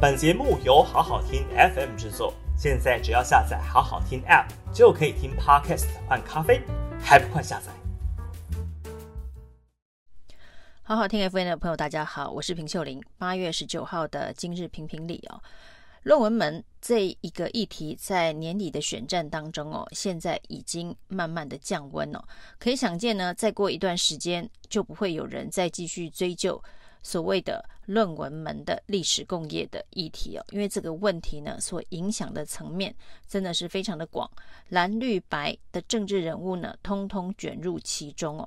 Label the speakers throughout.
Speaker 1: 本节目由好好听 FM 制作，现在只要下载好好听 App 就可以听 Podcast 换咖啡，还不快下载？
Speaker 2: 好好听 FM 的朋友，大家好，我是平秀玲。八月十九号的今日评评理哦，论文门这一个议题在年底的选战当中哦，现在已经慢慢的降温哦，可以想见呢，再过一段时间就不会有人再继续追究。所谓的论文门的历史共业的议题哦，因为这个问题呢，所影响的层面真的是非常的广，蓝绿白的政治人物呢，通通卷入其中哦。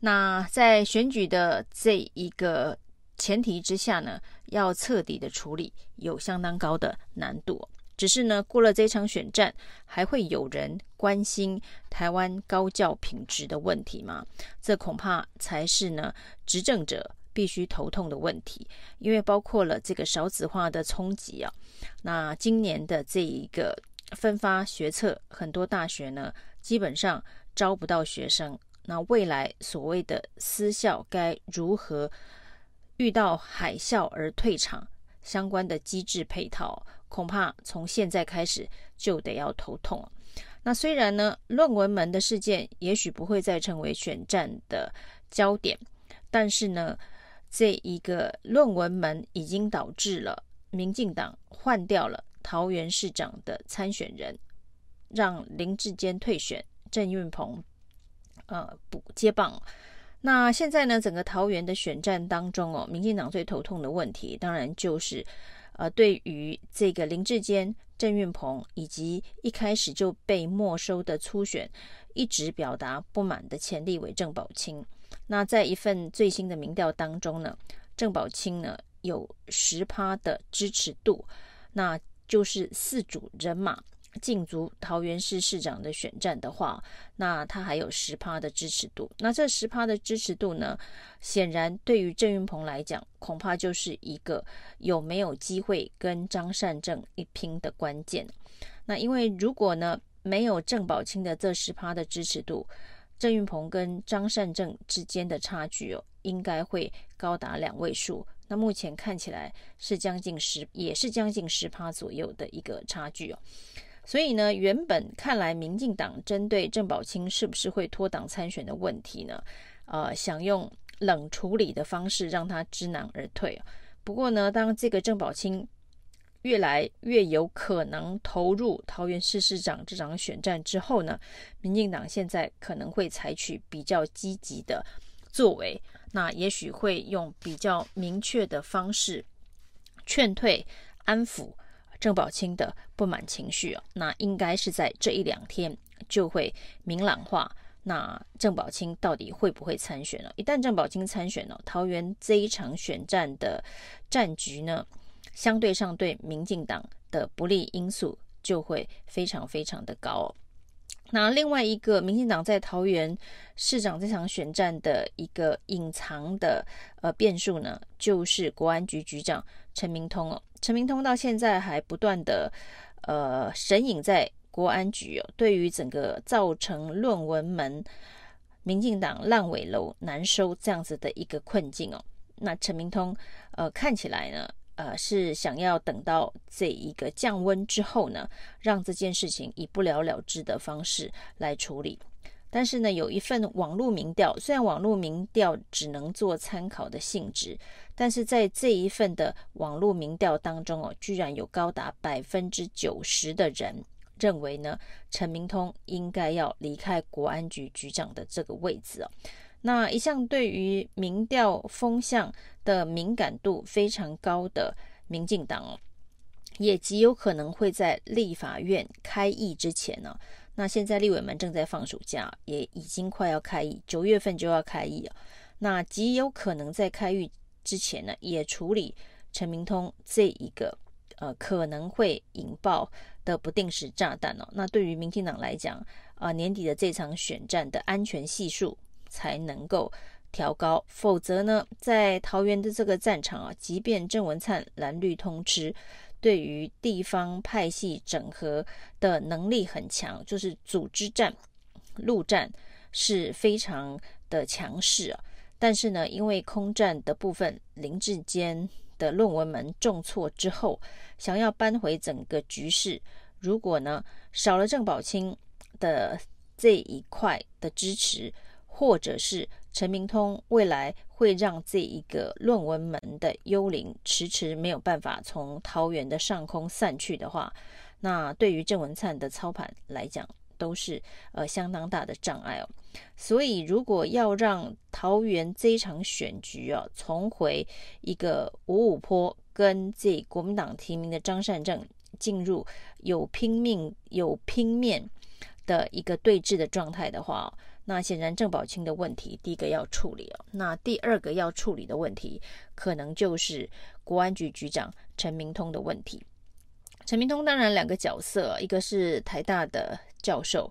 Speaker 2: 那在选举的这一个前提之下呢，要彻底的处理，有相当高的难度。只是呢，过了这场选战，还会有人关心台湾高教品质的问题吗？这恐怕才是呢，执政者。必须头痛的问题，因为包括了这个少子化的冲击啊。那今年的这一个分发学测，很多大学呢基本上招不到学生。那未来所谓的私校该如何遇到海啸而退场？相关的机制配套，恐怕从现在开始就得要头痛。那虽然呢，论文门的事件也许不会再成为选战的焦点，但是呢。这一个论文门已经导致了民进党换掉了桃园市长的参选人，让林志坚退选，郑运鹏呃补接棒。那现在呢，整个桃园的选战当中哦，民进党最头痛的问题，当然就是呃对于这个林志坚、郑运鹏以及一开始就被没收的初选，一直表达不满的前立委郑宝清。那在一份最新的民调当中呢，郑宝清呢有十趴的支持度，那就是四组人马竞逐桃园市市长的选战的话，那他还有十趴的支持度。那这十趴的支持度呢，显然对于郑运鹏来讲，恐怕就是一个有没有机会跟张善政一拼的关键。那因为如果呢没有郑宝清的这十趴的支持度，郑运鹏跟张善政之间的差距哦，应该会高达两位数。那目前看起来是将近十，也是将近十趴左右的一个差距哦。所以呢，原本看来民进党针对郑宝清是不是会脱党参选的问题呢，呃，想用冷处理的方式让他知难而退。不过呢，当这个郑宝清。越来越有可能投入桃园市市长这场选战之后呢，民进党现在可能会采取比较积极的作为，那也许会用比较明确的方式劝退、安抚郑宝清的不满情绪哦。那应该是在这一两天就会明朗化。那郑宝清到底会不会参选呢？一旦郑宝清参选了，桃园这一场选战的战局呢，相对上对民进党的不利因素就会非常非常的高哦。那另外一个民进党在桃园市长这场选战的一个隐藏的呃变数呢，就是国安局局长陈明通哦。陈明通到现在还不断的呃神隐在国安局哦，对于整个造成论文门民进党烂尾楼难收这样子的一个困境哦。那陈明通呃看起来呢，呃，是想要等到这一个降温之后呢，让这件事情以不了了之的方式来处理。但是呢，有一份网络民调，虽然网络民调只能做参考的性质，但是在这一份的网络民调当中哦，居然有高达百分之九十的人认为呢，陈明通应该要离开国安局局长的这个位置哦。那一向对于民调风向的敏感度非常高的民进党哦，也极有可能会在立法院开议之前呢。那现在立委们正在放暑假，也已经快要开议，九月份就要开议了。那极有可能在开议之前呢，也处理陈明通这一个呃可能会引爆的不定时炸弹哦。那对于民进党来讲，啊年底的这场选战的安全系数。才能够调高，否则呢，在桃园的这个战场啊，即便郑文灿蓝绿通吃，对于地方派系整合的能力很强，就是组织战、陆战是非常的强势啊。但是呢，因为空战的部分，林志坚、的论文门重挫之后，想要扳回整个局势，如果呢少了郑宝清的这一块的支持，或者是陈明通未来会让这一个论文门的幽灵迟迟没有办法从桃园的上空散去的话，那对于郑文灿的操盘来讲，都是呃相当大的障碍哦。所以如果要让桃园这一场选举啊重回一个五五坡，跟这国民党提名的张善政进入有拼命有拼面的一个对峙的状态的话，那显然郑宝清的问题第一个要处理哦。那第二个要处理的问题，可能就是国安局局长陈明通的问题。陈明通当然两个角色，一个是台大的教授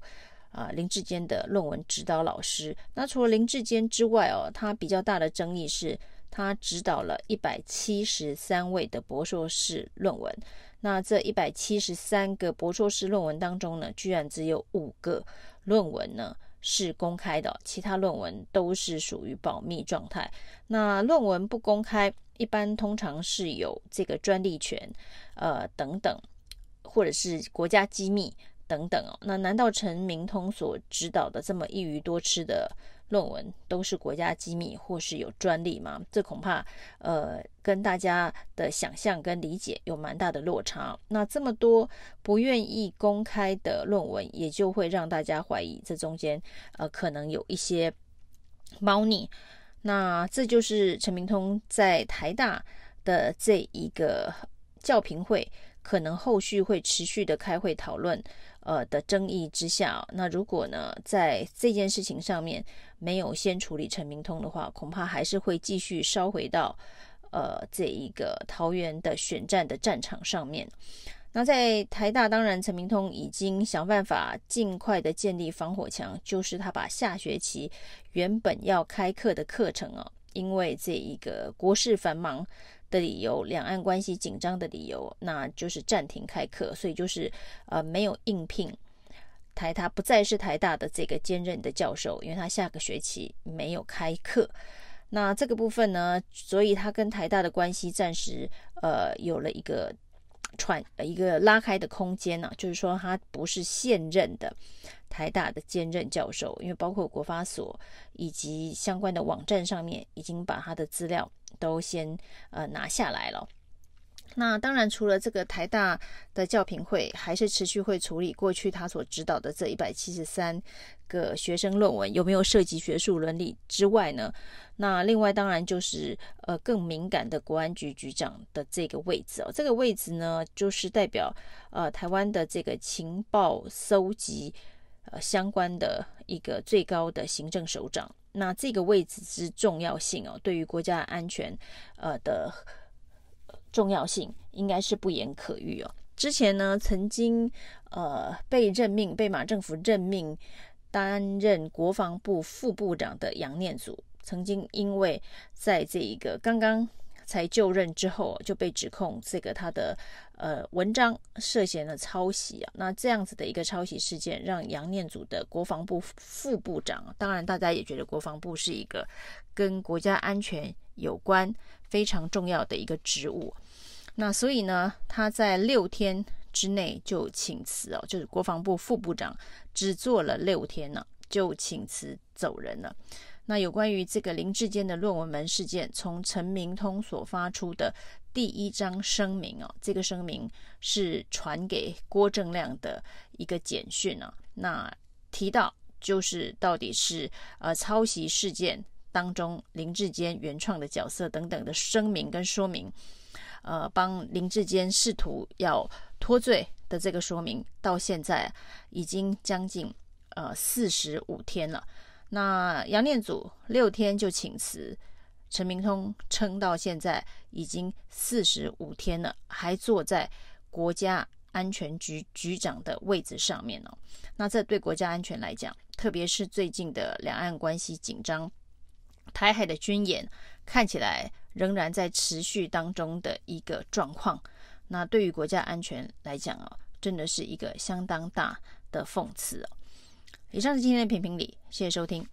Speaker 2: 啊，林志坚的论文指导老师。那除了林志坚之外哦，他比较大的争议是他指导了一百七十三位的博硕士论文。那这一百七十三个博硕士论文当中呢，居然只有五个论文呢是公开的，其他论文都是属于保密状态。那论文不公开，一般通常是有这个专利权，呃等等，或者是国家机密等等哦。那难道陈明通所指导的这么一鱼多吃的论文都是国家机密或是有专利吗？这恐怕呃跟大家的想象跟理解有蛮大的落差。那这么多不愿意公开的论文，也就会让大家怀疑这中间呃可能有一些猫腻。那这就是陈明通在台大的这一个教评会，可能后续会持续的开会讨论。呃的争议之下，那如果呢，在这件事情上面没有先处理陈明通的话，恐怕还是会继续烧回到呃这一个桃园的选战的战场上面。那在台大，当然陈明通已经想办法尽快的建立防火墙，就是他把下学期原本要开课的课程哦，因为这一个国事繁忙。的理由，两岸关系紧张的理由，那就是暂停开课，所以就是呃没有应聘台大不再是台大的这个兼任的教授，因为他下个学期没有开课。那这个部分呢，所以他跟台大的关系暂时呃有了一个喘一个拉开的空间呢、就是说他不是现任的台大的兼任教授，因为包括国发所以及相关的网站上面已经把他的资料。都先呃拿下来了。那当然，除了这个台大的教评会，还是持续会处理过去他所指导的这一百七十三个学生论文有没有涉及学术伦理之外呢，那另外当然就是呃更敏感的国安局局长的这个位置哦，这个位置呢就是代表呃台湾的这个情报搜集呃相关的一个最高的行政首长。那这个位置之重要性哦，对于国家安全，呃的重要性应该是不言可喻哦。之前呢，曾经呃被任命，被马政府任命担任国防部副部长的杨念祖，曾经因为在这一个刚刚。才就任之后就被指控这个他的呃文章涉嫌了抄袭啊，那这样子的一个抄袭事件，让杨念祖的国防部副部长，当然大家也觉得国防部是一个跟国家安全有关非常重要的一个职务，那所以呢，他在六天之内就请辞哦，就是国防部副部长只做了六天呢，就请辞走人了。那有关于这个林志坚的论文门事件，从陈明通所发出的第一张声明哦，这个声明是传给郭正亮的一个简讯啊。那提到就是到底是呃抄袭事件当中林志坚原创的角色等等的声明跟说明，呃，帮林志坚试图要脱罪的这个说明，到现在已经将近呃四十五天了。那杨念祖六天就请辞，陈明通撑到现在已经四十五天了，还坐在国家安全局局长的位置上面哦。那这对国家安全来讲，特别是最近的两岸关系紧张，台海的军演看起来仍然在持续当中的一个状况，那对于国家安全来讲哦，真的是一个相当大的讽刺哦。以上是今天的评评理，谢谢收听。